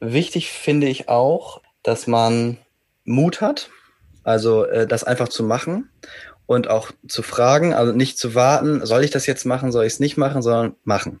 wichtig finde ich auch, dass man Mut hat, also äh, das einfach zu machen und auch zu fragen, also nicht zu warten, soll ich das jetzt machen, soll ich es nicht machen, sondern machen.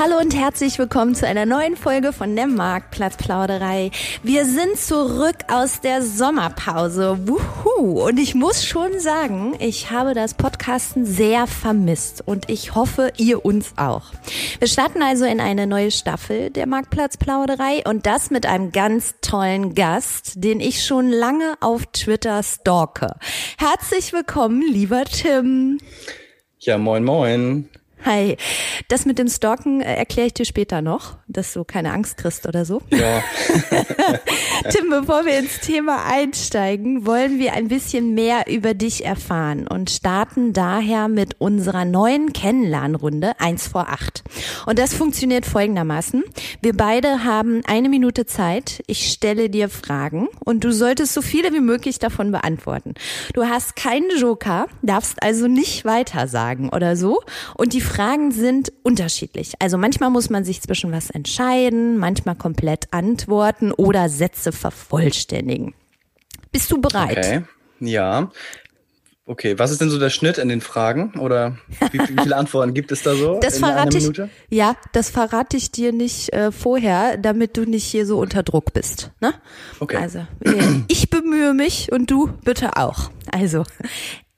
Hallo und herzlich willkommen zu einer neuen Folge von der Marktplatzplauderei. Wir sind zurück aus der Sommerpause. Wuhu! Und ich muss schon sagen, ich habe das Podcasten sehr vermisst und ich hoffe, ihr uns auch. Wir starten also in eine neue Staffel der Marktplatzplauderei und das mit einem ganz tollen Gast, den ich schon lange auf Twitter stalke. Herzlich willkommen, lieber Tim. Ja, moin, moin. Hi. Das mit dem Stalken äh, erkläre ich dir später noch, dass du keine Angst kriegst oder so. Ja. Tim, bevor wir ins Thema einsteigen, wollen wir ein bisschen mehr über dich erfahren und starten daher mit unserer neuen Kennenlernrunde 1 vor 8. Und das funktioniert folgendermaßen. Wir beide haben eine Minute Zeit. Ich stelle dir Fragen und du solltest so viele wie möglich davon beantworten. Du hast keinen Joker, darfst also nicht weitersagen oder so. Und die Fragen sind unterschiedlich. Also manchmal muss man sich zwischen was entscheiden, manchmal komplett antworten oder Sätze vervollständigen. Bist du bereit? Okay. Ja. Okay, was ist denn so der Schnitt in den Fragen oder wie, wie viele Antworten gibt es da so? Das verrate ich. Ja, das verrate ich dir nicht äh, vorher, damit du nicht hier so unter Druck bist. Ne? Okay. Also äh, ich bemühe mich und du bitte auch. Also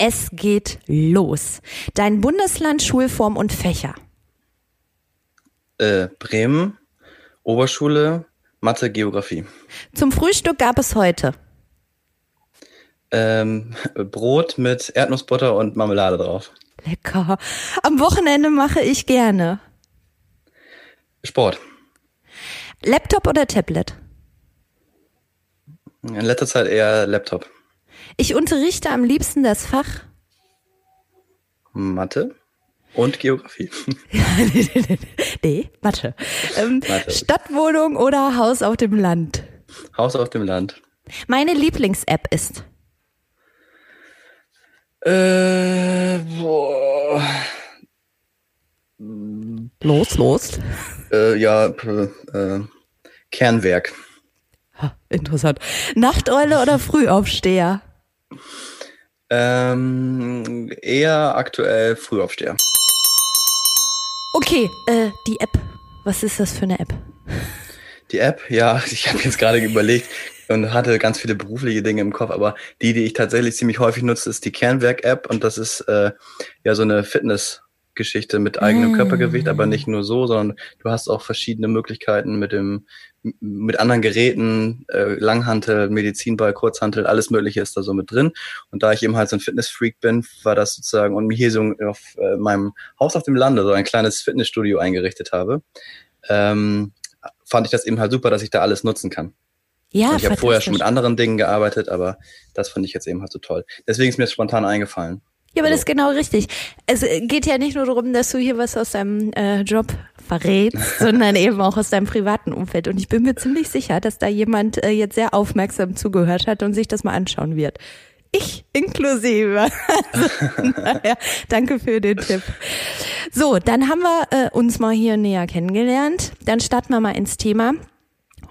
es geht los. Dein Bundesland, Schulform und Fächer. Äh, Bremen, Oberschule, Mathe, Geografie. Zum Frühstück gab es heute. Ähm, Brot mit Erdnussbutter und Marmelade drauf. Lecker. Am Wochenende mache ich gerne. Sport. Laptop oder Tablet? In letzter Zeit eher Laptop. Ich unterrichte am liebsten das Fach Mathe und Geografie. nee, Mathe. Ähm, Mathe. Stadtwohnung oder Haus auf dem Land? Haus auf dem Land. Meine Lieblings-App ist Äh, boah. Los, los. Äh, ja, p- äh, Kernwerk. Ha, interessant. Nachteule oder Frühaufsteher? Ähm, eher aktuell Frühaufsteher. Okay, äh, die App. Was ist das für eine App? Die App, ja, ich habe jetzt gerade überlegt und hatte ganz viele berufliche Dinge im Kopf, aber die, die ich tatsächlich ziemlich häufig nutze, ist die Kernwerk-App und das ist äh, ja so eine Fitness-Geschichte mit eigenem Mm. Körpergewicht, aber nicht nur so, sondern du hast auch verschiedene Möglichkeiten mit dem mit anderen Geräten, äh, Langhantel, Medizinball, Kurzhantel, alles Mögliche ist da so mit drin. Und da ich eben halt so ein Fitnessfreak bin, war das sozusagen und mir hier so auf äh, meinem Haus auf dem Lande so ein kleines Fitnessstudio eingerichtet habe. Ähm, fand ich das eben halt super, dass ich da alles nutzen kann. Ja, und ich habe vorher schon mit anderen Dingen gearbeitet, aber das fand ich jetzt eben halt so toll. Deswegen ist mir das spontan eingefallen. Ja, aber das ist genau richtig. Es äh, geht ja nicht nur darum, dass du hier was aus deinem äh, Job verrätst, sondern eben auch aus deinem privaten Umfeld. Und ich bin mir ziemlich sicher, dass da jemand äh, jetzt sehr aufmerksam zugehört hat und sich das mal anschauen wird. Ich inklusive. Also, naja, danke für den Tipp. So, dann haben wir äh, uns mal hier näher kennengelernt. Dann starten wir mal ins Thema.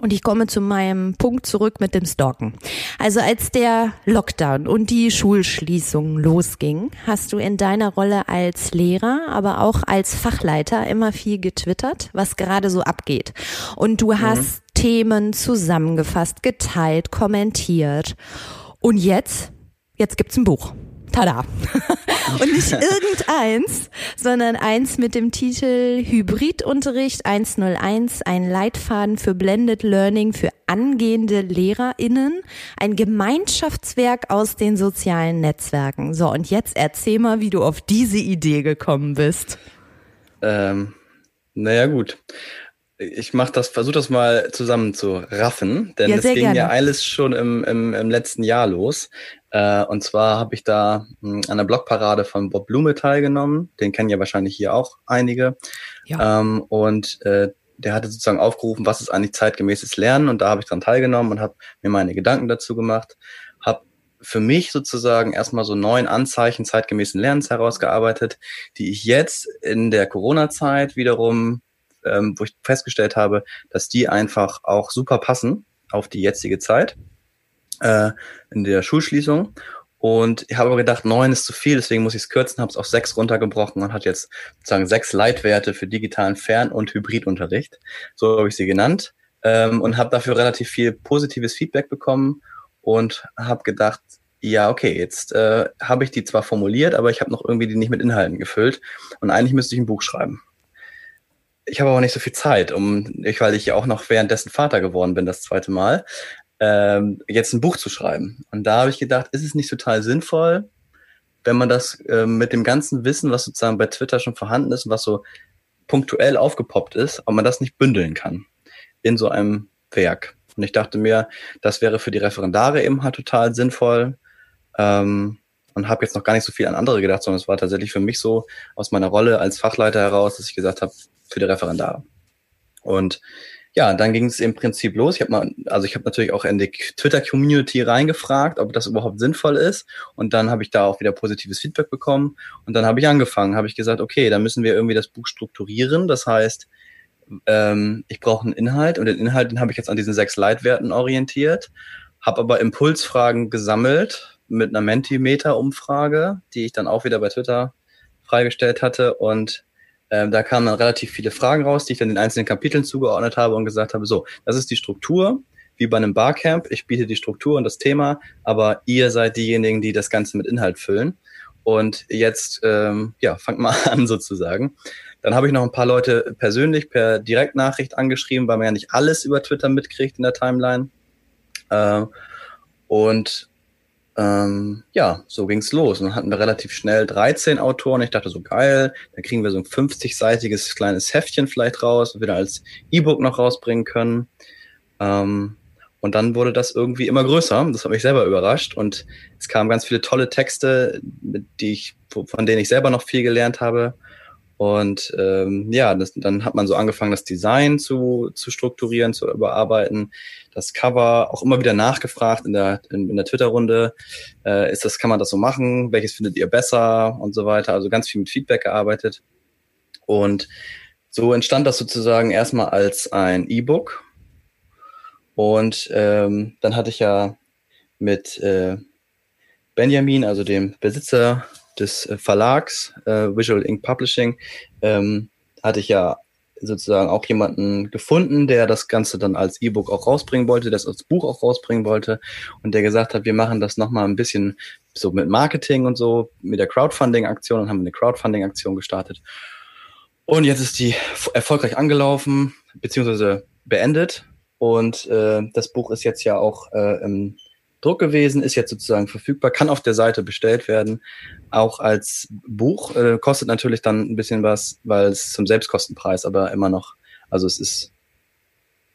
Und ich komme zu meinem Punkt zurück mit dem Stalken. Also als der Lockdown und die Schulschließung losging, hast du in deiner Rolle als Lehrer, aber auch als Fachleiter immer viel getwittert, was gerade so abgeht. Und du hast Themen zusammengefasst, geteilt, kommentiert. Und jetzt, jetzt gibt's ein Buch. Tada! Und nicht irgendeins, sondern eins mit dem Titel Hybridunterricht 101, ein Leitfaden für Blended Learning für angehende LehrerInnen, ein Gemeinschaftswerk aus den sozialen Netzwerken. So, und jetzt erzähl mal, wie du auf diese Idee gekommen bist. Ähm, naja, gut ich mach das, versuche das mal zusammen zu raffen, denn ja, das ging gerne. ja alles schon im, im, im letzten Jahr los. Äh, und zwar habe ich da mh, hm, an der Blockparade von Bob Blume teilgenommen. Den kennen ja wahrscheinlich hier auch einige. Ja. Ähm, und äh, der hatte sozusagen aufgerufen, was ist eigentlich zeitgemäßes Lernen. Und da habe ich dran teilgenommen und habe mir meine Gedanken dazu gemacht. Habe für mich sozusagen erstmal so neun Anzeichen zeitgemäßen Lernens herausgearbeitet, die ich jetzt in der Corona-Zeit wiederum ähm, wo ich festgestellt habe, dass die einfach auch super passen auf die jetzige Zeit äh, in der Schulschließung. Und ich habe aber gedacht, neun ist zu viel, deswegen muss ich es kürzen, habe es auf sechs runtergebrochen und hat jetzt sozusagen sechs Leitwerte für digitalen Fern- und Hybridunterricht. So habe ich sie genannt ähm, und habe dafür relativ viel positives Feedback bekommen und habe gedacht, ja, okay, jetzt äh, habe ich die zwar formuliert, aber ich habe noch irgendwie die nicht mit Inhalten gefüllt und eigentlich müsste ich ein Buch schreiben. Ich habe aber nicht so viel Zeit, um, ich, weil ich ja auch noch währenddessen Vater geworden bin, das zweite Mal, ähm, jetzt ein Buch zu schreiben. Und da habe ich gedacht, ist es nicht total sinnvoll, wenn man das äh, mit dem ganzen Wissen, was sozusagen bei Twitter schon vorhanden ist, was so punktuell aufgepoppt ist, ob man das nicht bündeln kann in so einem Werk. Und ich dachte mir, das wäre für die Referendare eben halt total sinnvoll. Ähm, und habe jetzt noch gar nicht so viel an andere gedacht, sondern es war tatsächlich für mich so aus meiner Rolle als Fachleiter heraus, dass ich gesagt habe, für die Referendare. Und ja, dann ging es im Prinzip los. Ich habe mal, also ich habe natürlich auch in die Twitter-Community reingefragt, ob das überhaupt sinnvoll ist. Und dann habe ich da auch wieder positives Feedback bekommen. Und dann habe ich angefangen, habe ich gesagt, okay, dann müssen wir irgendwie das Buch strukturieren. Das heißt, ähm, ich brauche einen Inhalt und den Inhalt, den habe ich jetzt an diesen sechs Leitwerten orientiert, habe aber Impulsfragen gesammelt mit einer Mentimeter-Umfrage, die ich dann auch wieder bei Twitter freigestellt hatte und ähm, da kamen dann relativ viele Fragen raus, die ich dann den einzelnen Kapiteln zugeordnet habe und gesagt habe, so, das ist die Struktur, wie bei einem Barcamp. Ich biete die Struktur und das Thema, aber ihr seid diejenigen, die das Ganze mit Inhalt füllen. Und jetzt, ähm, ja, fangt mal an sozusagen. Dann habe ich noch ein paar Leute persönlich per Direktnachricht angeschrieben, weil man ja nicht alles über Twitter mitkriegt in der Timeline. Äh, und ähm, ja, so ging's los. Und dann hatten wir relativ schnell 13 Autoren. Ich dachte so, geil, dann kriegen wir so ein 50-seitiges kleines Heftchen vielleicht raus, dann als E-Book noch rausbringen können. Ähm, und dann wurde das irgendwie immer größer. Das hat mich selber überrascht. Und es kamen ganz viele tolle Texte, die ich, von denen ich selber noch viel gelernt habe. Und ähm, ja, das, dann hat man so angefangen, das Design zu, zu strukturieren, zu überarbeiten. Das Cover auch immer wieder nachgefragt in der, in, in der Twitter-Runde. Äh, ist das, kann man das so machen? Welches findet ihr besser? Und so weiter. Also ganz viel mit Feedback gearbeitet. Und so entstand das sozusagen erstmal als ein E-Book. Und ähm, dann hatte ich ja mit äh, Benjamin, also dem Besitzer des äh, Verlags äh, Visual Ink Publishing ähm, hatte ich ja sozusagen auch jemanden gefunden, der das Ganze dann als E-Book auch rausbringen wollte, das als Buch auch rausbringen wollte und der gesagt hat, wir machen das nochmal ein bisschen so mit Marketing und so, mit der Crowdfunding-Aktion und haben eine Crowdfunding-Aktion gestartet. Und jetzt ist die erfolgreich angelaufen, beziehungsweise beendet. Und äh, das Buch ist jetzt ja auch äh, im Druck gewesen, ist jetzt sozusagen verfügbar, kann auf der Seite bestellt werden, auch als Buch, äh, kostet natürlich dann ein bisschen was, weil es zum Selbstkostenpreis, aber immer noch, also es ist,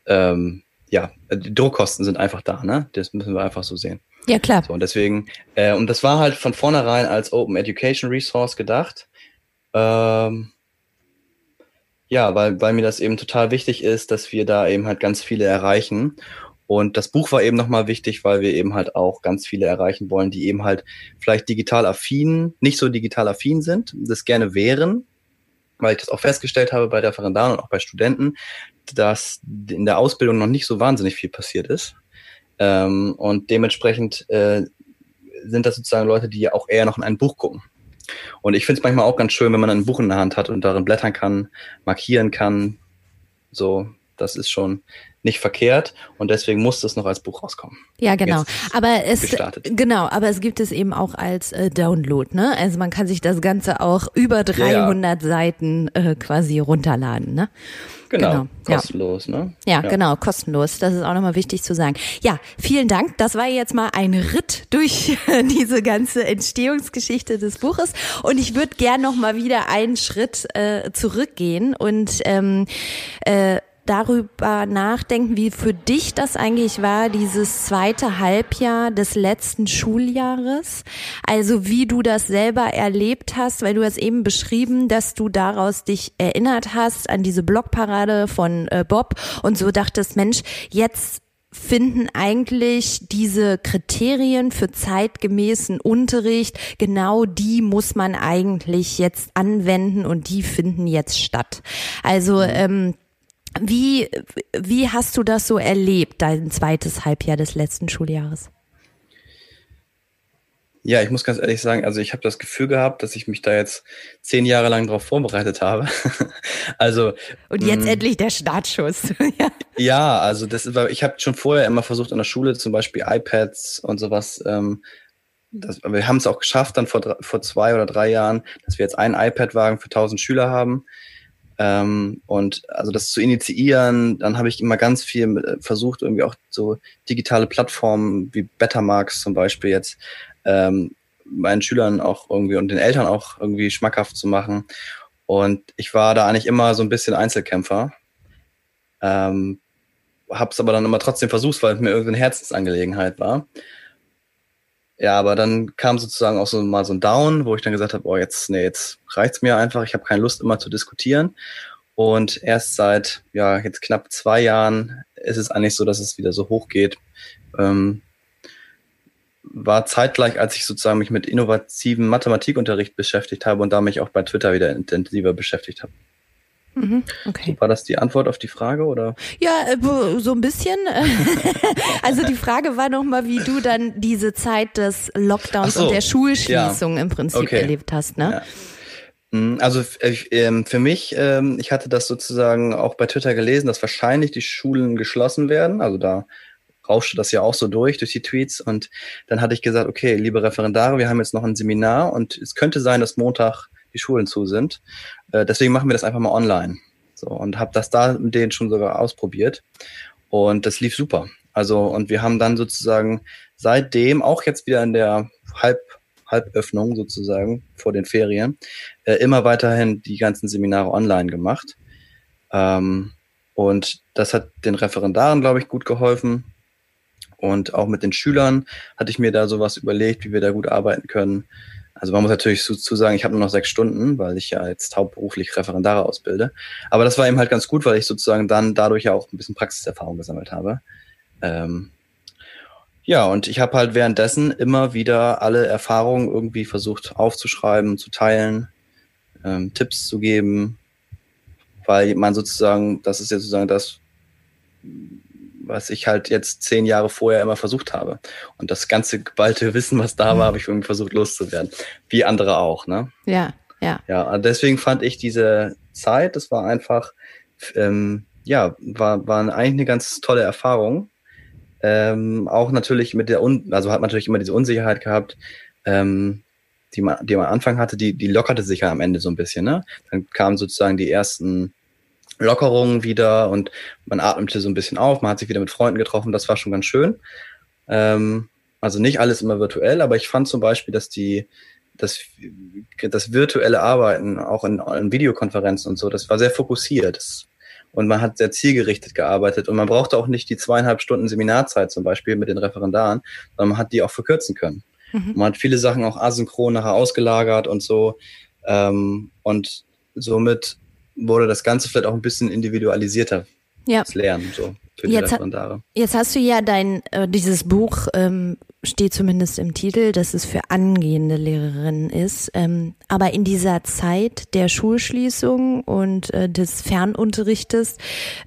ähm, ja, die Druckkosten sind einfach da, ne? Das müssen wir einfach so sehen. Ja, klar. So, und deswegen, äh, und das war halt von vornherein als Open Education Resource gedacht. Ähm, ja, weil, weil mir das eben total wichtig ist, dass wir da eben halt ganz viele erreichen. Und das Buch war eben nochmal wichtig, weil wir eben halt auch ganz viele erreichen wollen, die eben halt vielleicht digital affin, nicht so digital affin sind, das gerne wären, weil ich das auch festgestellt habe bei Referendaren und auch bei Studenten, dass in der Ausbildung noch nicht so wahnsinnig viel passiert ist. Ähm, und dementsprechend äh, sind das sozusagen Leute, die ja auch eher noch in ein Buch gucken. Und ich finde es manchmal auch ganz schön, wenn man ein Buch in der Hand hat und darin blättern kann, markieren kann. So, das ist schon nicht verkehrt und deswegen musste es noch als Buch rauskommen. Ja, genau. Aber es gestartet. genau, aber es gibt es eben auch als äh, Download, ne? Also man kann sich das Ganze auch über 300 ja. Seiten äh, quasi runterladen, ne? Genau, genau. kostenlos, ja. ne? Ja, ja, genau, kostenlos. Das ist auch nochmal wichtig zu sagen. Ja, vielen Dank. Das war jetzt mal ein Ritt durch diese ganze Entstehungsgeschichte des Buches. Und ich würde gern nochmal wieder einen Schritt äh, zurückgehen und ähm, äh, darüber nachdenken, wie für dich das eigentlich war, dieses zweite Halbjahr des letzten Schuljahres. Also wie du das selber erlebt hast, weil du hast eben beschrieben, dass du daraus dich erinnert hast an diese Blogparade von äh, Bob und so dachtest, Mensch, jetzt finden eigentlich diese Kriterien für zeitgemäßen Unterricht, genau die muss man eigentlich jetzt anwenden und die finden jetzt statt. Also mhm. ähm, wie, wie hast du das so erlebt, dein zweites Halbjahr des letzten Schuljahres? Ja, ich muss ganz ehrlich sagen, also ich habe das Gefühl gehabt, dass ich mich da jetzt zehn Jahre lang darauf vorbereitet habe. also und jetzt mm, endlich der Startschuss. ja. ja, also das war, ich habe schon vorher immer versucht an der Schule zum Beispiel iPads und sowas. Ähm, das, wir haben es auch geschafft dann vor, vor zwei oder drei Jahren, dass wir jetzt einen iPad-Wagen für 1000 Schüler haben. Ähm, und also das zu initiieren, dann habe ich immer ganz viel äh, versucht, irgendwie auch so digitale Plattformen wie Bettermarks zum Beispiel jetzt ähm, meinen Schülern auch irgendwie und den Eltern auch irgendwie schmackhaft zu machen. Und ich war da eigentlich immer so ein bisschen Einzelkämpfer. Ähm, hab's aber dann immer trotzdem versucht, weil es mir irgendwie eine Herzensangelegenheit war. Ja, aber dann kam sozusagen auch so mal so ein Down, wo ich dann gesagt habe, oh, jetzt, nee, jetzt reicht's mir einfach, ich habe keine Lust immer zu diskutieren. Und erst seit ja jetzt knapp zwei Jahren ist es eigentlich so, dass es wieder so hoch geht. Ähm, war zeitgleich, als ich sozusagen mich mit innovativen Mathematikunterricht beschäftigt habe und da mich auch bei Twitter wieder intensiver beschäftigt habe. Mhm, okay. War das die Antwort auf die Frage oder? Ja, äh, so ein bisschen. also die Frage war nochmal, wie du dann diese Zeit des Lockdowns so, und der Schulschließung ja. im Prinzip okay. erlebt hast, ne? Ja. Mhm, also ähm, für mich, ähm, ich hatte das sozusagen auch bei Twitter gelesen, dass wahrscheinlich die Schulen geschlossen werden. Also da rauschte das ja auch so durch, durch die Tweets. Und dann hatte ich gesagt, okay, liebe Referendare, wir haben jetzt noch ein Seminar und es könnte sein, dass Montag die Schulen zu sind. Äh, deswegen machen wir das einfach mal online. So, und habe das da mit denen schon sogar ausprobiert. Und das lief super. Also, und wir haben dann sozusagen seitdem, auch jetzt wieder in der Halb, Halböffnung sozusagen vor den Ferien, äh, immer weiterhin die ganzen Seminare online gemacht. Ähm, und das hat den Referendaren, glaube ich, gut geholfen. Und auch mit den Schülern hatte ich mir da sowas überlegt, wie wir da gut arbeiten können. Also man muss natürlich zu, sagen, ich habe nur noch sechs Stunden, weil ich ja jetzt hauptberuflich Referendare ausbilde. Aber das war eben halt ganz gut, weil ich sozusagen dann dadurch ja auch ein bisschen Praxiserfahrung gesammelt habe. Ähm, ja, und ich habe halt währenddessen immer wieder alle Erfahrungen irgendwie versucht aufzuschreiben, zu teilen, ähm, Tipps zu geben, weil man sozusagen, das ist ja sozusagen das, was ich halt jetzt zehn Jahre vorher immer versucht habe. Und das ganze geballte Wissen, was da war, habe ich irgendwie versucht loszuwerden. Wie andere auch, ne? Ja, ja. Ja, deswegen fand ich diese Zeit, das war einfach, ähm, ja, war, war eigentlich eine ganz tolle Erfahrung. Ähm, auch natürlich mit der, Un also hat man natürlich immer diese Unsicherheit gehabt, ähm, die man, die man am Anfang hatte, die, die lockerte sich ja am Ende so ein bisschen, ne? Dann kamen sozusagen die ersten Lockerungen wieder und man atmete so ein bisschen auf, man hat sich wieder mit Freunden getroffen, das war schon ganz schön. Ähm, also nicht alles immer virtuell, aber ich fand zum Beispiel, dass die, das, das virtuelle Arbeiten, auch in, in Videokonferenzen und so, das war sehr fokussiert. Das, und man hat sehr zielgerichtet gearbeitet und man brauchte auch nicht die zweieinhalb Stunden Seminarzeit zum Beispiel mit den Referendaren, sondern man hat die auch verkürzen können. Mhm. Man hat viele Sachen auch asynchron nachher ausgelagert und so. Ähm, und somit wurde das Ganze vielleicht auch ein bisschen individualisierter. Ja. Das Lernen, so. Für jetzt, ha jetzt hast du ja dein, äh, dieses Buch, ähm, steht zumindest im Titel, dass es für angehende Lehrerinnen ist. Ähm, aber in dieser Zeit der Schulschließung und äh, des Fernunterrichtes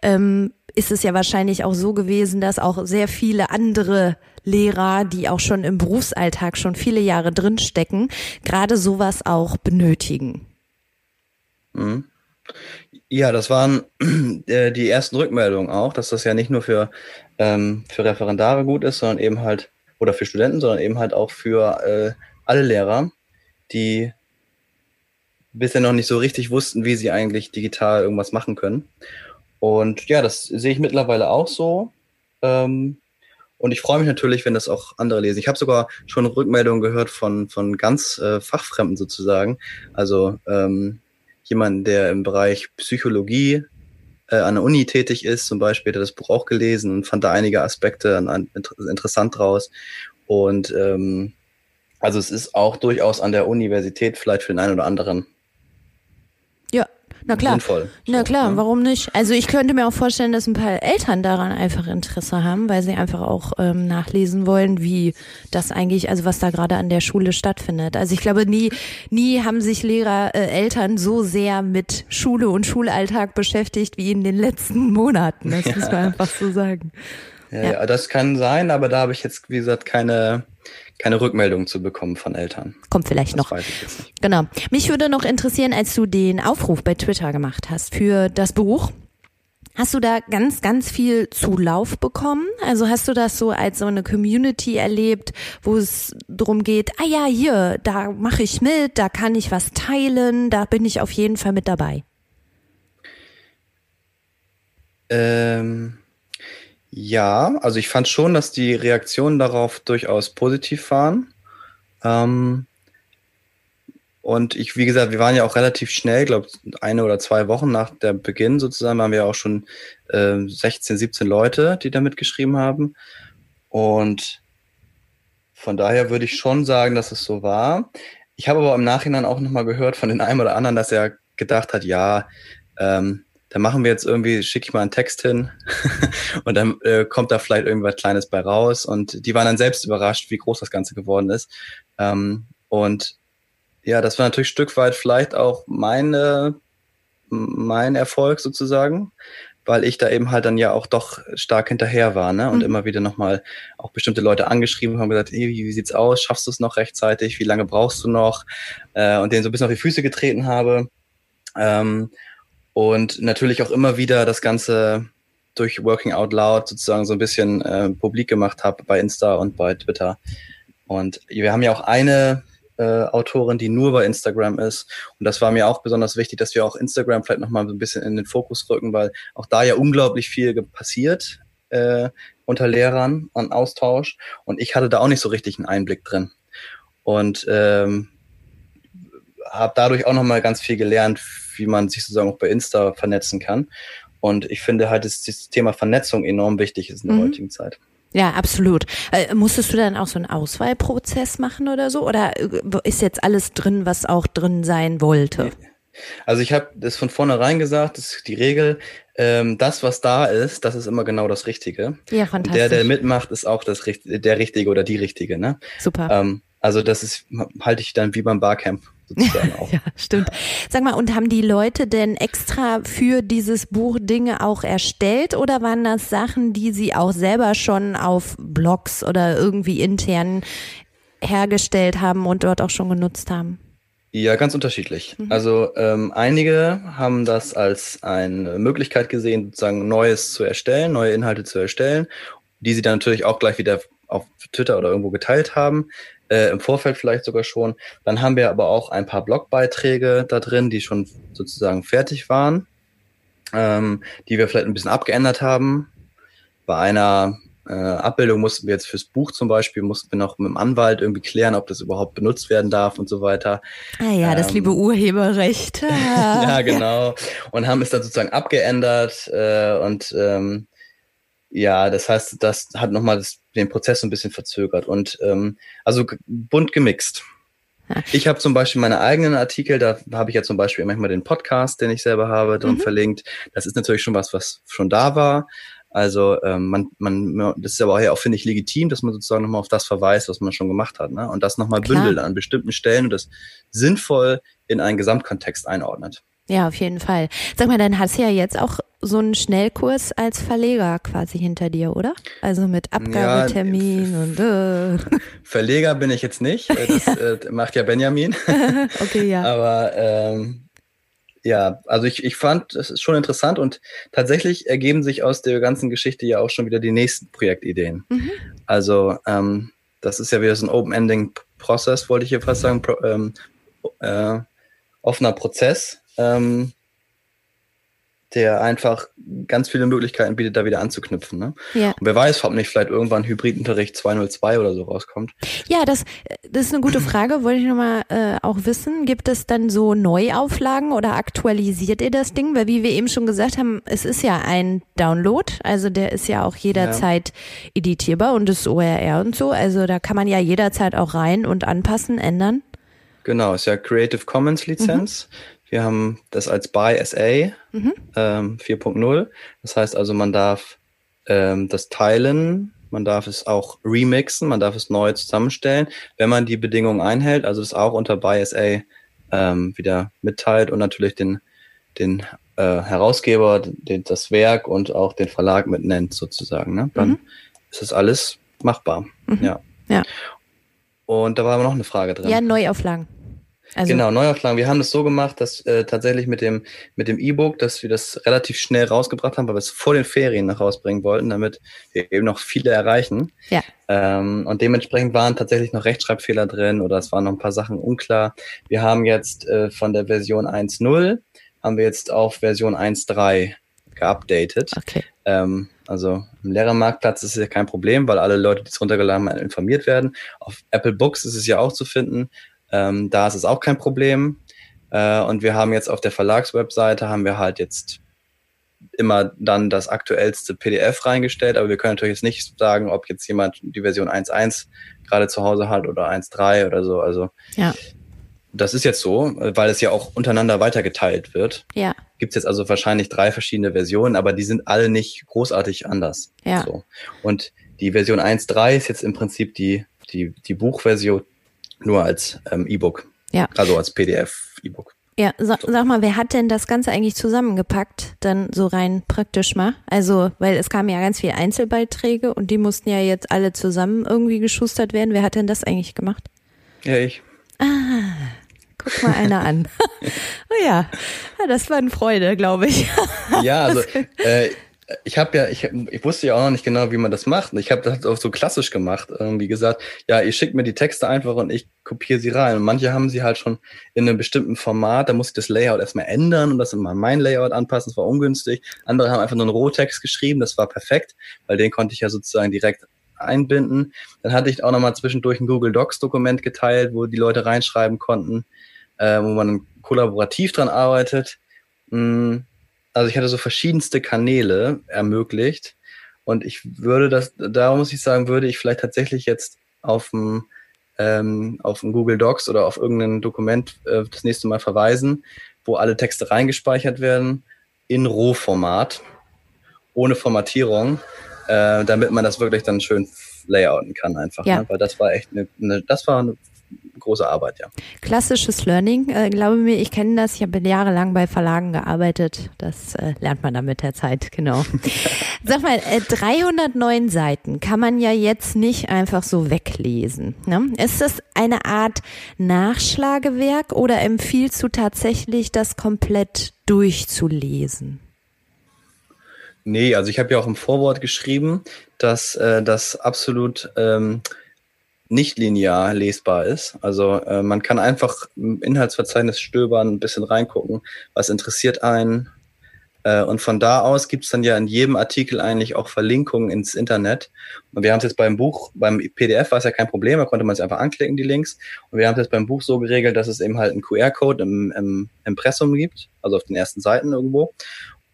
ähm, ist es ja wahrscheinlich auch so gewesen, dass auch sehr viele andere Lehrer, die auch schon im Berufsalltag schon viele Jahre drinstecken, gerade sowas auch benötigen. Mhm. Ja, das waren äh, die ersten Rückmeldungen auch, dass das ja nicht nur für, ähm, für Referendare gut ist, sondern eben halt, oder für Studenten, sondern eben halt auch für äh, alle Lehrer, die bisher noch nicht so richtig wussten, wie sie eigentlich digital irgendwas machen können. Und ja, das sehe ich mittlerweile auch so. Ähm, und ich freue mich natürlich, wenn das auch andere lesen. Ich habe sogar schon Rückmeldungen gehört von, von ganz äh, Fachfremden sozusagen. Also ähm, jemand, der im Bereich Psychologie äh, an der Uni tätig ist, zum Beispiel, der das Buch auch gelesen und fand da einige Aspekte an, an, interessant draus. Und ähm, also es ist auch durchaus an der Universität vielleicht für den einen oder anderen na klar. Sinnvoll. Na klar, warum nicht? Also ich könnte mir auch vorstellen, dass ein paar Eltern daran einfach Interesse haben, weil sie einfach auch ähm, nachlesen wollen, wie das eigentlich, also was da gerade an der Schule stattfindet. Also ich glaube, nie, nie haben sich Lehrer, äh, Eltern so sehr mit Schule und Schulalltag beschäftigt wie in den letzten Monaten. Das ja. muss man einfach so sagen. Ja, ja. ja, das kann sein, aber da habe ich jetzt, wie gesagt, keine keine Rückmeldung zu bekommen von Eltern. Kommt vielleicht das noch. Genau. Mich würde noch interessieren, als du den Aufruf bei Twitter gemacht hast für das Buch. Hast du da ganz, ganz viel Zulauf bekommen? Also hast du das so als so eine Community erlebt, wo es darum geht, ah ja, hier, da mache ich mit, da kann ich was teilen, da bin ich auf jeden Fall mit dabei? Ähm, ja, also ich fand schon, dass die Reaktionen darauf durchaus positiv waren. Ähm, und ich, wie gesagt, wir waren ja auch relativ schnell, glaube eine oder zwei Wochen nach der Beginn sozusagen, waren wir auch schon äh, 16, 17 Leute, die da mitgeschrieben haben. Und von daher würde ich schon sagen, dass es so war. Ich habe aber im Nachhinein auch nochmal gehört von den einen oder anderen, dass er gedacht hat, ja, ähm, da machen wir jetzt irgendwie, schicke ich mal einen Text hin und dann äh, kommt da vielleicht irgendwas Kleines bei raus. Und die waren dann selbst überrascht, wie groß das Ganze geworden ist. Ähm, und ja, das war natürlich ein Stück weit vielleicht auch meine, mein Erfolg sozusagen, weil ich da eben halt dann ja auch doch stark hinterher war, ne? Und mhm. immer wieder nochmal auch bestimmte Leute angeschrieben haben, gesagt, hey, wie sieht's aus? Schaffst du es noch rechtzeitig? Wie lange brauchst du noch? Äh, und denen so ein bisschen auf die Füße getreten habe. Ähm, und natürlich auch immer wieder das Ganze durch Working Out Loud sozusagen so ein bisschen äh, publik gemacht habe bei Insta und bei Twitter. Und wir haben ja auch eine äh, Autorin, die nur bei Instagram ist. Und das war mir auch besonders wichtig, dass wir auch Instagram vielleicht nochmal so ein bisschen in den Fokus rücken, weil auch da ja unglaublich viel passiert äh, unter Lehrern an Austausch. Und ich hatte da auch nicht so richtig einen Einblick drin. Und ähm, habe dadurch auch nochmal ganz viel gelernt, wie man sich sozusagen auch bei Insta vernetzen kann. Und ich finde halt, dass das Thema Vernetzung enorm wichtig ist in der mhm. heutigen Zeit. Ja, absolut. Äh, musstest du dann auch so einen Auswahlprozess machen oder so? Oder äh, ist jetzt alles drin, was auch drin sein wollte? Also ich habe das von vornherein gesagt, das ist die Regel, ähm, das, was da ist, das ist immer genau das Richtige. Ja, fantastisch. Der, der mitmacht, ist auch das, der Richtige oder die Richtige. Ne? Super. Ähm, also das ist, halte ich dann wie beim Barcamp sozusagen auch. ja, stimmt. Sag mal, und haben die Leute denn extra für dieses Buch Dinge auch erstellt oder waren das Sachen, die sie auch selber schon auf Blogs oder irgendwie intern hergestellt haben und dort auch schon genutzt haben? Ja, ganz unterschiedlich. Mhm. Also ähm, einige haben das als eine Möglichkeit gesehen, sozusagen Neues zu erstellen, neue Inhalte zu erstellen, die sie dann natürlich auch gleich wieder auf Twitter oder irgendwo geteilt haben äh, im Vorfeld vielleicht sogar schon. Dann haben wir aber auch ein paar Blogbeiträge da drin, die schon sozusagen fertig waren, ähm, die wir vielleicht ein bisschen abgeändert haben. Bei einer äh, Abbildung mussten wir jetzt fürs Buch zum Beispiel, mussten wir noch mit dem Anwalt irgendwie klären, ob das überhaupt benutzt werden darf und so weiter. Ah ja, das ähm, liebe Urheberrecht. ja, genau. Und haben es dann sozusagen abgeändert äh, und ähm, ja, das heißt, das hat nochmal den Prozess ein bisschen verzögert und ähm, also bunt gemixt. Ich habe zum Beispiel meine eigenen Artikel, da habe ich ja zum Beispiel manchmal den Podcast, den ich selber habe, drin mhm. verlinkt. Das ist natürlich schon was, was schon da war. Also ähm, man, man, das ist aber auch, ja auch finde ich, legitim, dass man sozusagen nochmal auf das verweist, was man schon gemacht hat, ne? Und das nochmal bündelt an bestimmten Stellen und das sinnvoll in einen Gesamtkontext einordnet. Ja, auf jeden Fall. Sag mal, dann hast du ja jetzt auch so einen Schnellkurs als Verleger quasi hinter dir, oder? Also mit Abgabetermin ja, und äh. Verleger bin ich jetzt nicht. Das ja. äh, macht ja Benjamin. okay, ja. Aber ähm, Ja, also ich, ich fand, das ist schon interessant und tatsächlich ergeben sich aus der ganzen Geschichte ja auch schon wieder die nächsten Projektideen. Mhm. Also ähm, das ist ja wieder so ein Open-Ending-Prozess, wollte ich hier fast sagen, pro, ähm, äh, offener Prozess. Ähm, der einfach ganz viele Möglichkeiten bietet, da wieder anzuknüpfen. Ne? Ja. Und wer weiß, ob nicht vielleicht irgendwann Hybridunterricht 202 oder so rauskommt. Ja, das, das ist eine gute Frage. Wollte ich nochmal äh, auch wissen, gibt es dann so Neuauflagen oder aktualisiert ihr das Ding? Weil wie wir eben schon gesagt haben, es ist ja ein Download, also der ist ja auch jederzeit ja. editierbar und das ORR und so. Also da kann man ja jederzeit auch rein und anpassen, ändern. Genau, ist ja Creative Commons Lizenz. Mhm. Wir haben das als BY SA mhm. ähm, 4.0. Das heißt also, man darf ähm, das teilen, man darf es auch remixen, man darf es neu zusammenstellen, wenn man die Bedingungen einhält, also das auch unter BY SA ähm, wieder mitteilt und natürlich den, den äh, Herausgeber, den, das Werk und auch den Verlag mitnennt sozusagen. Ne? Dann mhm. ist das alles machbar. Mhm. Ja. ja. Und da war aber noch eine Frage drin. Ja, Neuauflagen. Also genau, Neuauflagen. Wir haben das so gemacht, dass äh, tatsächlich mit dem mit dem E-Book, dass wir das relativ schnell rausgebracht haben, weil wir es vor den Ferien noch rausbringen wollten, damit wir eben noch viele erreichen. Ja. Ähm, und dementsprechend waren tatsächlich noch Rechtschreibfehler drin oder es waren noch ein paar Sachen unklar. Wir haben jetzt äh, von der Version 1.0 haben wir jetzt auf Version 1.3 geupdatet. Okay. Ähm, also im Lehrermarktplatz ist es ja kein Problem, weil alle Leute, die es runtergeladen haben, informiert werden. Auf Apple Books ist es ja auch zu finden. Ähm, da ist es auch kein Problem. Äh, und wir haben jetzt auf der Verlagswebseite haben wir halt jetzt immer dann das aktuellste PDF reingestellt, aber wir können natürlich jetzt nicht sagen, ob jetzt jemand die Version 1.1 gerade zu Hause hat oder 1.3 oder so. Also ja. das ist jetzt so, weil es ja auch untereinander weitergeteilt wird. Ja. Gibt es jetzt also wahrscheinlich drei verschiedene Versionen, aber die sind alle nicht großartig anders. Ja. So. Und die Version 1.3 ist jetzt im Prinzip die, die, die Buchversion nur als ähm, E-Book. Ja. Also als PDF-E-Book. Ja, so, sag mal, wer hat denn das Ganze eigentlich zusammengepackt, dann so rein praktisch mal? Also, weil es kamen ja ganz viele Einzelbeiträge und die mussten ja jetzt alle zusammen irgendwie geschustert werden. Wer hat denn das eigentlich gemacht? Ja, ich. Ah, guck mal einer an. oh ja. ja, das war eine Freude, glaube ich. ja, also äh, ich habe ja, ich, ich wusste ja auch noch nicht genau, wie man das macht. Ich habe das auch so klassisch gemacht. Irgendwie gesagt, ja, ihr schickt mir die Texte einfach und ich kopiere sie rein. Und manche haben sie halt schon in einem bestimmten Format, da muss ich das Layout erstmal ändern und das immer mein Layout anpassen, das war ungünstig. Andere haben einfach nur einen Rohtext geschrieben, das war perfekt, weil den konnte ich ja sozusagen direkt einbinden. Dann hatte ich auch nochmal zwischendurch ein Google Docs Dokument geteilt, wo die Leute reinschreiben konnten, äh, wo man kollaborativ dran arbeitet. Mm also ich hatte so verschiedenste Kanäle ermöglicht. Und ich würde das, da muss ich sagen, würde ich vielleicht tatsächlich jetzt auf dem, ähm, auf dem Google Docs oder auf irgendein Dokument äh, das nächste Mal verweisen, wo alle Texte reingespeichert werden, in Rohformat, ohne Formatierung, äh, damit man das wirklich dann schön layouten kann einfach. Ja. Ne? Weil das war echt eine, eine das war eine große Arbeit, ja. Klassisches Learning, äh, glaube mir, ich kenne das, ich habe jahrelang bei Verlagen gearbeitet, das äh, lernt man dann mit der Zeit, genau. Sag mal, äh, 309 Seiten kann man ja jetzt nicht einfach so weglesen. Ne? Ist das eine Art Nachschlagewerk oder empfiehlst du tatsächlich, das komplett durchzulesen? Nee, also ich habe ja auch im Vorwort geschrieben, dass äh, das absolut ähm, nicht linear lesbar ist. Also äh, man kann einfach im Inhaltsverzeichnis stöbern, ein bisschen reingucken, was interessiert einen. Äh, und von da aus gibt's dann ja in jedem Artikel eigentlich auch Verlinkungen ins Internet. Und wir haben es jetzt beim Buch, beim PDF war es ja kein Problem, da konnte man es einfach anklicken, die Links. Und wir haben es jetzt beim Buch so geregelt, dass es eben halt einen QR-Code im, im Impressum gibt, also auf den ersten Seiten irgendwo.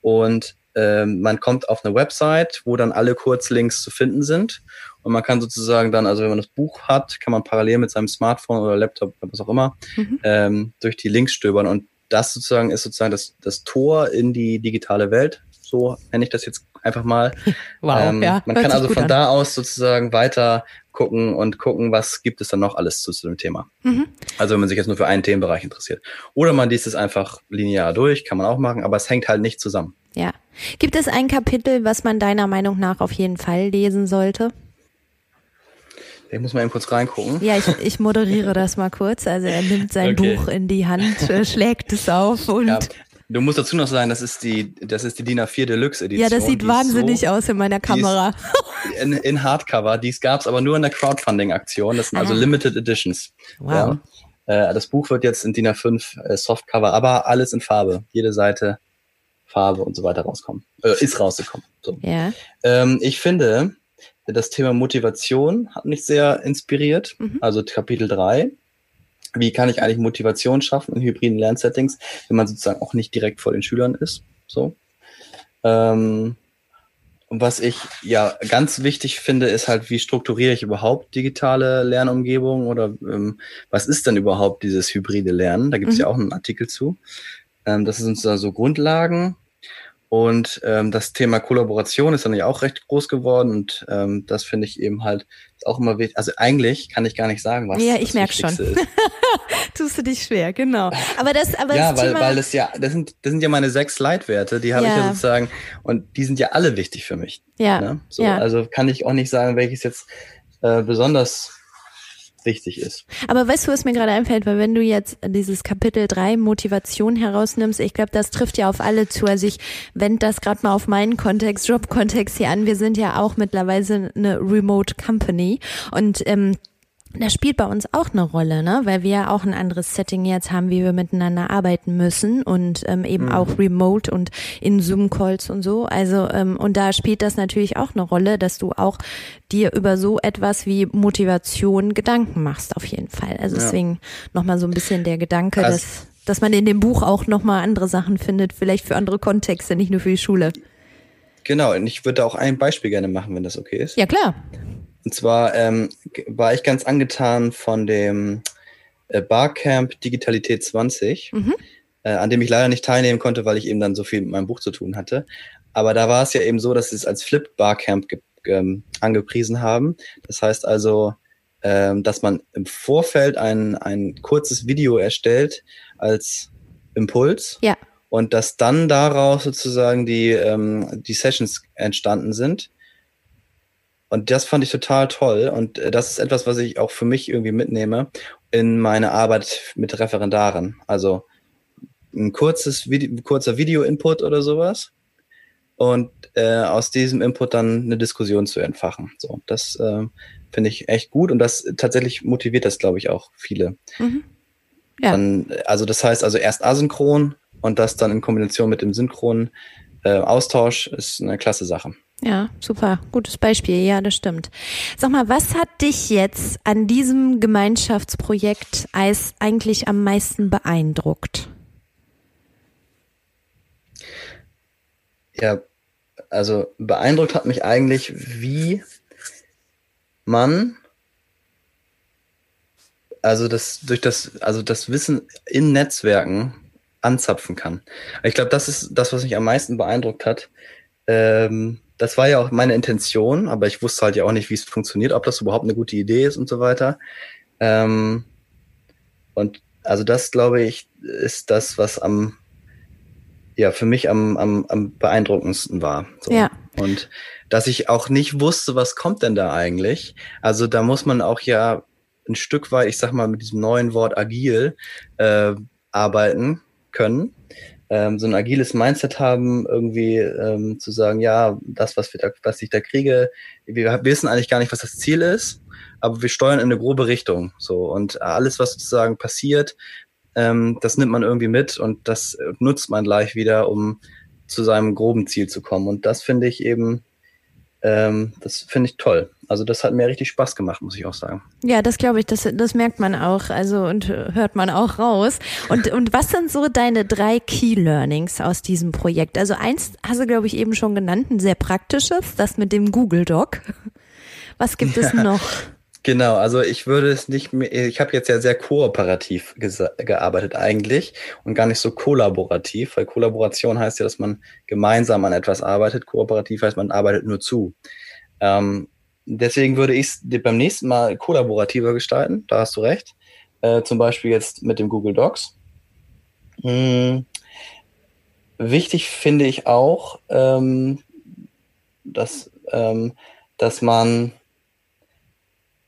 Und ähm, man kommt auf eine Website, wo dann alle Kurzlinks zu finden sind. Und man kann sozusagen dann, also wenn man das Buch hat, kann man parallel mit seinem Smartphone oder Laptop, was auch immer, mhm. ähm, durch die Links stöbern. Und das sozusagen ist sozusagen das, das Tor in die digitale Welt. So nenne ich das jetzt einfach mal. Wow, ähm, ja, man kann also von an. da aus sozusagen weiter gucken und gucken, was gibt es dann noch alles zu, zu dem Thema. Mhm. Also wenn man sich jetzt nur für einen Themenbereich interessiert. Oder man liest es einfach linear durch, kann man auch machen, aber es hängt halt nicht zusammen. Ja. Gibt es ein Kapitel, was man deiner Meinung nach auf jeden Fall lesen sollte? Ich muss mal eben kurz reingucken. Ja, ich, ich moderiere das mal kurz. Also er nimmt sein okay. Buch in die Hand, äh, schlägt es auf und. Ja, Du musst dazu noch sagen, das ist die, das ist die DIN A4 Deluxe Edition. Ja, das sieht wahnsinnig so, aus in meiner Kamera. In, in, Hardcover. Dies gab es aber nur in der Crowdfunding-Aktion. Das sind also ah. also Limited Editions. Wow. Ja. Äh, das Buch wird jetzt in DIN A5 äh, Softcover, aber alles in Farbe. Jede Seite Farbe und so weiter rauskommen. Äh, ist rausgekommen. So. Ja. Ähm, ich finde, das Thema Motivation hat mich sehr inspiriert. Mhm. Also Kapitel 3 wie kann ich eigentlich Motivation schaffen in hybriden Lernsettings, wenn man sozusagen auch nicht direkt vor den Schülern ist. So. Ähm, und was ich ja ganz wichtig finde, ist halt, wie strukturiere ich überhaupt digitale Lernumgebungen oder ähm, was ist denn überhaupt dieses hybride Lernen? Da gibt es mhm. ja auch einen Artikel zu. Ähm, das sind so Grundlagen. Und ähm, das Thema Kollaboration ist dann ja auch recht groß geworden und ähm, das finde ich eben halt auch immer wichtig. Also eigentlich kann ich gar nicht sagen, was Ja, ich merke schon. Tust du dich schwer, genau. Aber das, aber ja, das weil, weil das ja, das sind, das sind ja meine sechs Leitwerte, die habe ja. ich ja sozusagen und die sind ja alle wichtig für mich. Ja. Ne? So, ja. Also kann ich auch nicht sagen, welches jetzt äh, besonders wichtig ist. Aber weißt du, was mir gerade einfällt, weil wenn du jetzt dieses Kapitel 3 Motivation herausnimmst, ich glaube, das trifft ja auf alle zu. Also ich wende das gerade mal auf meinen Kontext, Job-Kontext hier an. Wir sind ja auch mittlerweile eine Remote Company und ähm, das spielt bei uns auch eine Rolle, ne? weil wir ja auch ein anderes Setting jetzt haben, wie wir miteinander arbeiten müssen und ähm, eben mhm. auch remote und in Zoom-Calls und so. Also ähm, und da spielt das natürlich auch eine Rolle, dass du auch dir über so etwas wie Motivation Gedanken machst, auf jeden Fall. Also ja. deswegen nochmal so ein bisschen der Gedanke, also, dass, dass man in dem Buch auch nochmal andere Sachen findet, vielleicht für andere Kontexte, nicht nur für die Schule. Genau, und ich würde auch ein Beispiel gerne machen, wenn das okay ist. Ja, klar. Und zwar ähm, war ich ganz angetan von dem äh, Barcamp Digitalität 20, mhm. äh, an dem ich leider nicht teilnehmen konnte, weil ich eben dann so viel mit meinem Buch zu tun hatte. Aber da war es ja eben so, dass sie es als Flip Barcamp ähm, angepriesen haben. Das heißt also, ähm, dass man im Vorfeld ein, ein kurzes Video erstellt als Impuls. Ja. Und dass dann daraus sozusagen die, ähm, die Sessions entstanden sind. Und das fand ich total toll. Und äh, das ist etwas, was ich auch für mich irgendwie mitnehme in meine Arbeit mit Referendaren. Also ein kurzes Video, kurzer Video-Input oder sowas. Und äh, aus diesem Input dann eine Diskussion zu entfachen. So, das äh, finde ich echt gut und das tatsächlich motiviert das, glaube ich, auch viele. Mhm. Ja. Dann, also das heißt also erst asynchron und das dann in Kombination mit dem synchronen äh, Austausch ist eine klasse Sache. Ja, super. Gutes Beispiel. Ja, das stimmt. Sag mal, was hat dich jetzt an diesem Gemeinschaftsprojekt als eigentlich am meisten beeindruckt? Ja, also beeindruckt hat mich eigentlich, wie man also das durch das also das Wissen in Netzwerken anzapfen kann. Ich glaube, das ist das, was mich am meisten beeindruckt hat. Ähm, das war ja auch meine Intention, aber ich wusste halt ja auch nicht, wie es funktioniert, ob das überhaupt eine gute Idee ist und so weiter. Ähm, und also das, glaube ich, ist das, was am, ja, für mich am, am, am beeindruckendsten war. So. Ja. Und dass ich auch nicht wusste, was kommt denn da eigentlich. Also da muss man auch ja ein Stück weit, ich sag mal, mit diesem neuen Wort agil äh, arbeiten können ähm, so ein agiles Mindset haben, irgendwie ähm, zu sagen, ja, das, was, wir da, was ich da kriege, wir wissen eigentlich gar nicht, was das Ziel ist, aber wir steuern in eine grobe Richtung. So und alles, was sozusagen passiert, ähm, das nimmt man irgendwie mit und das nutzt man gleich wieder, um zu seinem groben Ziel zu kommen. Und das finde ich eben ähm, das finde ich toll. Also das hat mir richtig Spaß gemacht, muss ich auch sagen. Ja, das glaube ich, das, das merkt man auch, also und hört man auch raus. Und, und was sind so deine drei Key Learnings aus diesem Projekt? Also eins hast du, glaube ich, eben schon genannt, ein sehr praktisches, das mit dem Google Doc. Was gibt es noch? Genau, also ich würde es nicht mehr, ich habe jetzt ja sehr kooperativ gearbeitet eigentlich und gar nicht so kollaborativ, weil Kollaboration heißt ja, dass man gemeinsam an etwas arbeitet, kooperativ heißt, man arbeitet nur zu. Ähm, deswegen würde ich es beim nächsten Mal kollaborativer gestalten, da hast du recht. Äh, zum Beispiel jetzt mit dem Google Docs. Hm. Wichtig finde ich auch, ähm, dass, ähm, dass man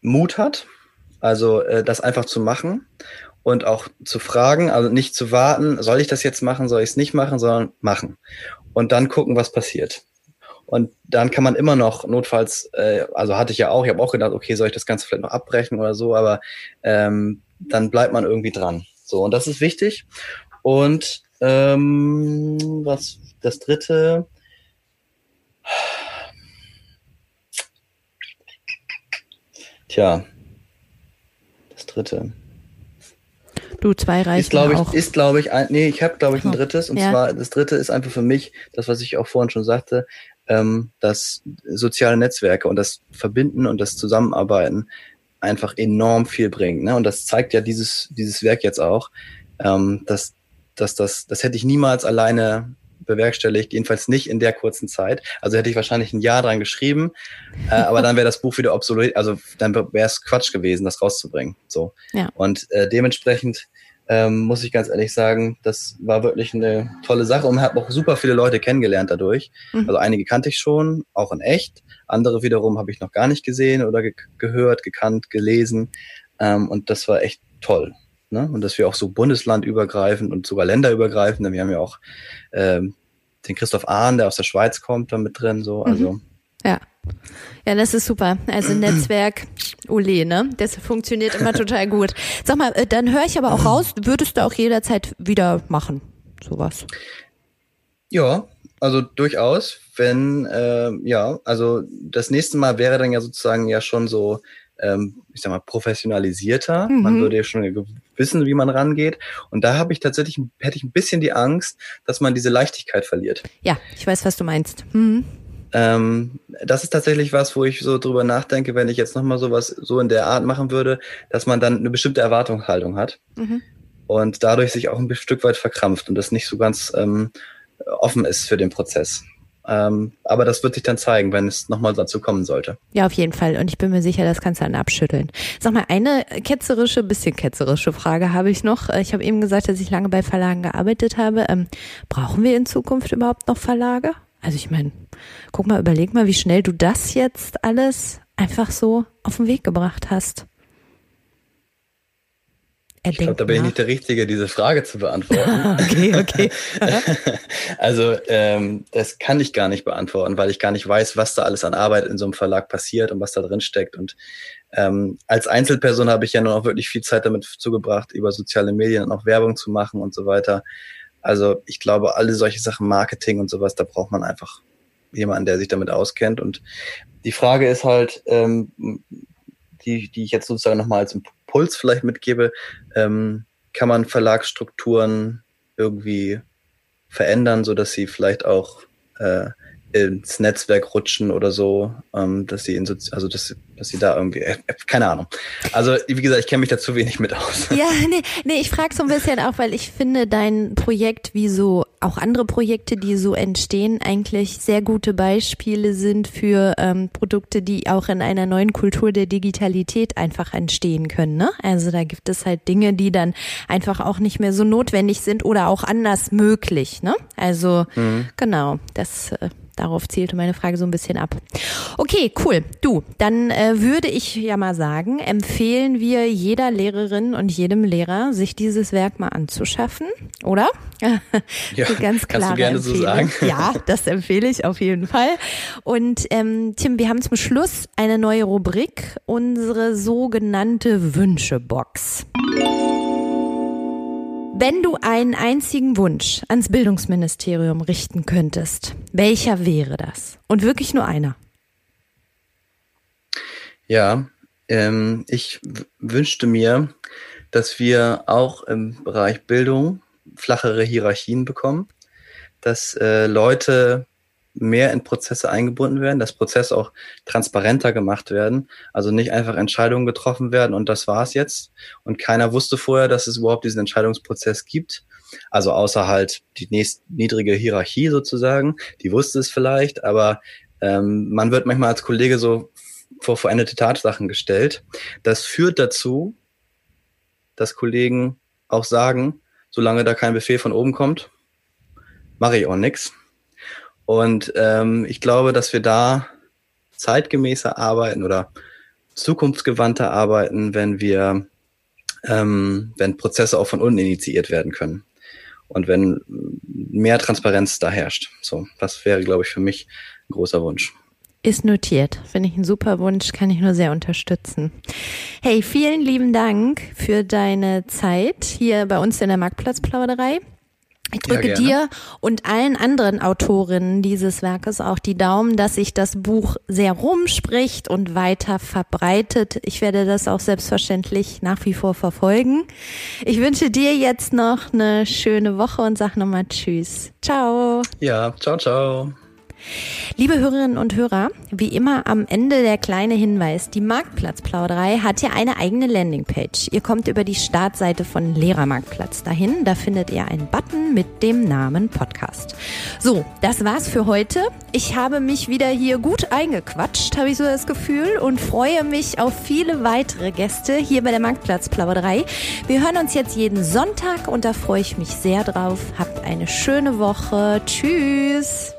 Mut hat, also äh, das einfach zu machen und auch zu fragen, also nicht zu warten, soll ich das jetzt machen, soll ich es nicht machen, sondern machen. Und dann gucken, was passiert. Und dann kann man immer noch notfalls, äh, also hatte ich ja auch, ich habe auch gedacht, okay, soll ich das Ganze vielleicht noch abbrechen oder so, aber ähm, dann bleibt man irgendwie dran. So, und das ist wichtig. Und ähm, was das dritte. Tja, das dritte. Du, zwei reichen ist, glaube ich, auch. Ist, glaube ich, ein, nee, ich habe, glaube ich, ein drittes. Und ja. zwar, das dritte ist einfach für mich, das, was ich auch vorhin schon sagte, ähm, dass soziale Netzwerke und das Verbinden und das Zusammenarbeiten einfach enorm viel bringt. Ne? Und das zeigt ja dieses, dieses Werk jetzt auch, ähm, dass, dass das, das hätte ich niemals alleine bewerkstelligt, jedenfalls nicht in der kurzen Zeit. Also hätte ich wahrscheinlich ein Jahr dran geschrieben, äh, aber dann wäre das Buch wieder obsolet, also dann wäre es Quatsch gewesen, das rauszubringen. So. Ja. Und äh, dementsprechend ähm, muss ich ganz ehrlich sagen, das war wirklich eine tolle Sache und habe auch super viele Leute kennengelernt dadurch. Mhm. Also einige kannte ich schon, auch in echt. Andere wiederum habe ich noch gar nicht gesehen oder ge gehört, gekannt, gelesen. Ähm, und das war echt toll. Ne? Und dass wir auch so bundeslandübergreifend und sogar länderübergreifend, denn wir haben ja auch ähm, den Christoph Ahn, der aus der Schweiz kommt, da mit drin. So. Also Ja. Ja, das ist super. Also Netzwerk, Ole, ne? Das funktioniert immer total gut. Sag mal, äh, dann höre ich aber auch raus, würdest du auch jederzeit wieder machen, sowas? Ja, also durchaus, wenn, äh, ja, also das nächste Mal wäre dann ja sozusagen ja schon so, ähm, ich sag mal, professionalisierter. Mhm. Man würde ja schon wissen, wie man rangeht. Und da habe ich tatsächlich, hätte ich ein bisschen die Angst, dass man diese Leichtigkeit verliert. Ja, ich weiß, was du meinst. Hm. Ähm, das ist tatsächlich was, wo ich so drüber nachdenke, wenn ich jetzt nochmal sowas so in der Art machen würde, dass man dann eine bestimmte Erwartungshaltung hat Mhm. und dadurch sich auch ein Stück weit verkrampft und das nicht so ganz ähm, offen ist für den Prozess. Ähm, aber das wird sich dann zeigen, wenn es nochmal dazu kommen sollte. Ja, auf jeden Fall. Und ich bin mir sicher, das kannst du dann abschütteln. Sag mal, eine ketzerische, bisschen ketzerische Frage habe ich noch. Ich habe eben gesagt, dass ich lange bei Verlagen gearbeitet habe. Ähm, brauchen wir in Zukunft überhaupt noch Verlage? Also ich meine, guck mal, überleg mal, wie schnell du das jetzt alles einfach so auf den Weg gebracht hast. Er Ich glaube, da bin ich nicht der Richtige, diese Frage zu beantworten. Okay, okay. also ähm, das kann ich gar nicht beantworten, weil ich gar nicht weiß, was da alles an Arbeit in so einem Verlag passiert und was da drin steckt. Und ähm, als Einzelperson habe ich ja nur noch wirklich viel Zeit damit zugebracht, über soziale Medien und auch Werbung zu machen und so weiter. Also ich glaube, alle solche Sachen, Marketing und sowas, da braucht man einfach jemanden, der sich damit auskennt. Und die Frage ist halt, ähm, die, die ich jetzt sozusagen nochmal als Impuls vielleicht mitgebe, ähm, kann man Verlagsstrukturen irgendwie verändern, so dass sie vielleicht auch äh, ins Netzwerk rutschen oder so, ähm, dass sie in Sozi also dass, dass sie da irgendwie, äh, keine Ahnung. Also wie gesagt, ich kenne mich da zu wenig mit aus. Ja, nee, nee, ich frage so ein bisschen auch, weil ich finde dein Projekt wie so auch andere Projekte, die so entstehen, eigentlich sehr gute Beispiele sind für ähm, Produkte, die auch in einer neuen Kultur der Digitalität einfach entstehen können. Ne? Also da gibt es halt Dinge, die dann einfach auch nicht mehr so notwendig sind oder auch anders möglich. Ne? Also genau, das äh, darauf zielte meine Frage so ein bisschen ab. Okay, cool. Du, dann äh, würde ich ja mal sagen, empfehlen wir jeder Lehrerin und jedem Lehrer, sich dieses Werk mal anzuschaffen, oder? Ja, ganz kannst klare du gerne so Empfehlung. sagen. Ja, das empfehle ich auf jeden Fall. Und ähm, Tim, wir haben zum Schluss eine neue Rubrik, unsere sogenannte Wünschebox. Wenn du einen einzigen Wunsch ans Bildungsministerium richten könntest, welcher wäre das? Und wirklich nur einer. Ja, ähm, ich wünschte mir, dass wir auch im Bereich Bildung flachere Hierarchien bekommen, dass äh, Leute mehr in Prozesse eingebunden werden, dass Prozesse auch transparenter gemacht werden, also nicht einfach Entscheidungen getroffen werden und das war's jetzt und keiner wusste vorher, dass es überhaupt diesen Entscheidungsprozess gibt. Also außer halt die nächst niedrige Hierarchie sozusagen, die wusste es vielleicht, aber ähm, man wird manchmal als Kollege so vor veränderte Tatsachen gestellt. Das führt dazu, dass Kollegen auch sagen, solange da kein Befehl von oben kommt, mache ich auch nichts. Und ähm, ich glaube, dass wir da zeitgemäßer arbeiten oder zukunftsgewandter arbeiten, wenn wir ähm, wenn Prozesse auch von unten initiiert werden können und wenn mehr Transparenz da herrscht. So, das wäre, glaube ich, für mich ein großer Wunsch. Ist notiert. Finde ich ein super Wunsch, kann ich nur sehr unterstützen. Hey, vielen lieben Dank für deine Zeit hier bei uns in der Marktplatzplauderei. Ich drücke ja, dir und allen anderen Autorinnen dieses Werkes auch die Daumen, dass sich das Buch sehr rumspricht und weiter verbreitet. Ich werde das auch selbstverständlich nach wie vor verfolgen. Ich wünsche dir jetzt noch eine schöne Woche und sag nochmal Tschüss. Ciao. Ja, ciao, ciao. Liebe Hörerinnen und Hörer, wie immer am Ende der kleine Hinweis. Die Marktplatzplauderei hat ja eine eigene Landingpage. Ihr kommt über die Startseite von Lehrermarktplatz dahin. Da findet ihr einen Button mit dem Namen Podcast. So, das war's für heute. Ich habe mich wieder hier gut eingequatscht, habe ich so das Gefühl, und freue mich auf viele weitere Gäste hier bei der Marktplatzplauderei. Wir hören uns jetzt jeden Sonntag und da freue ich mich sehr drauf. Habt eine schöne Woche. Tschüss.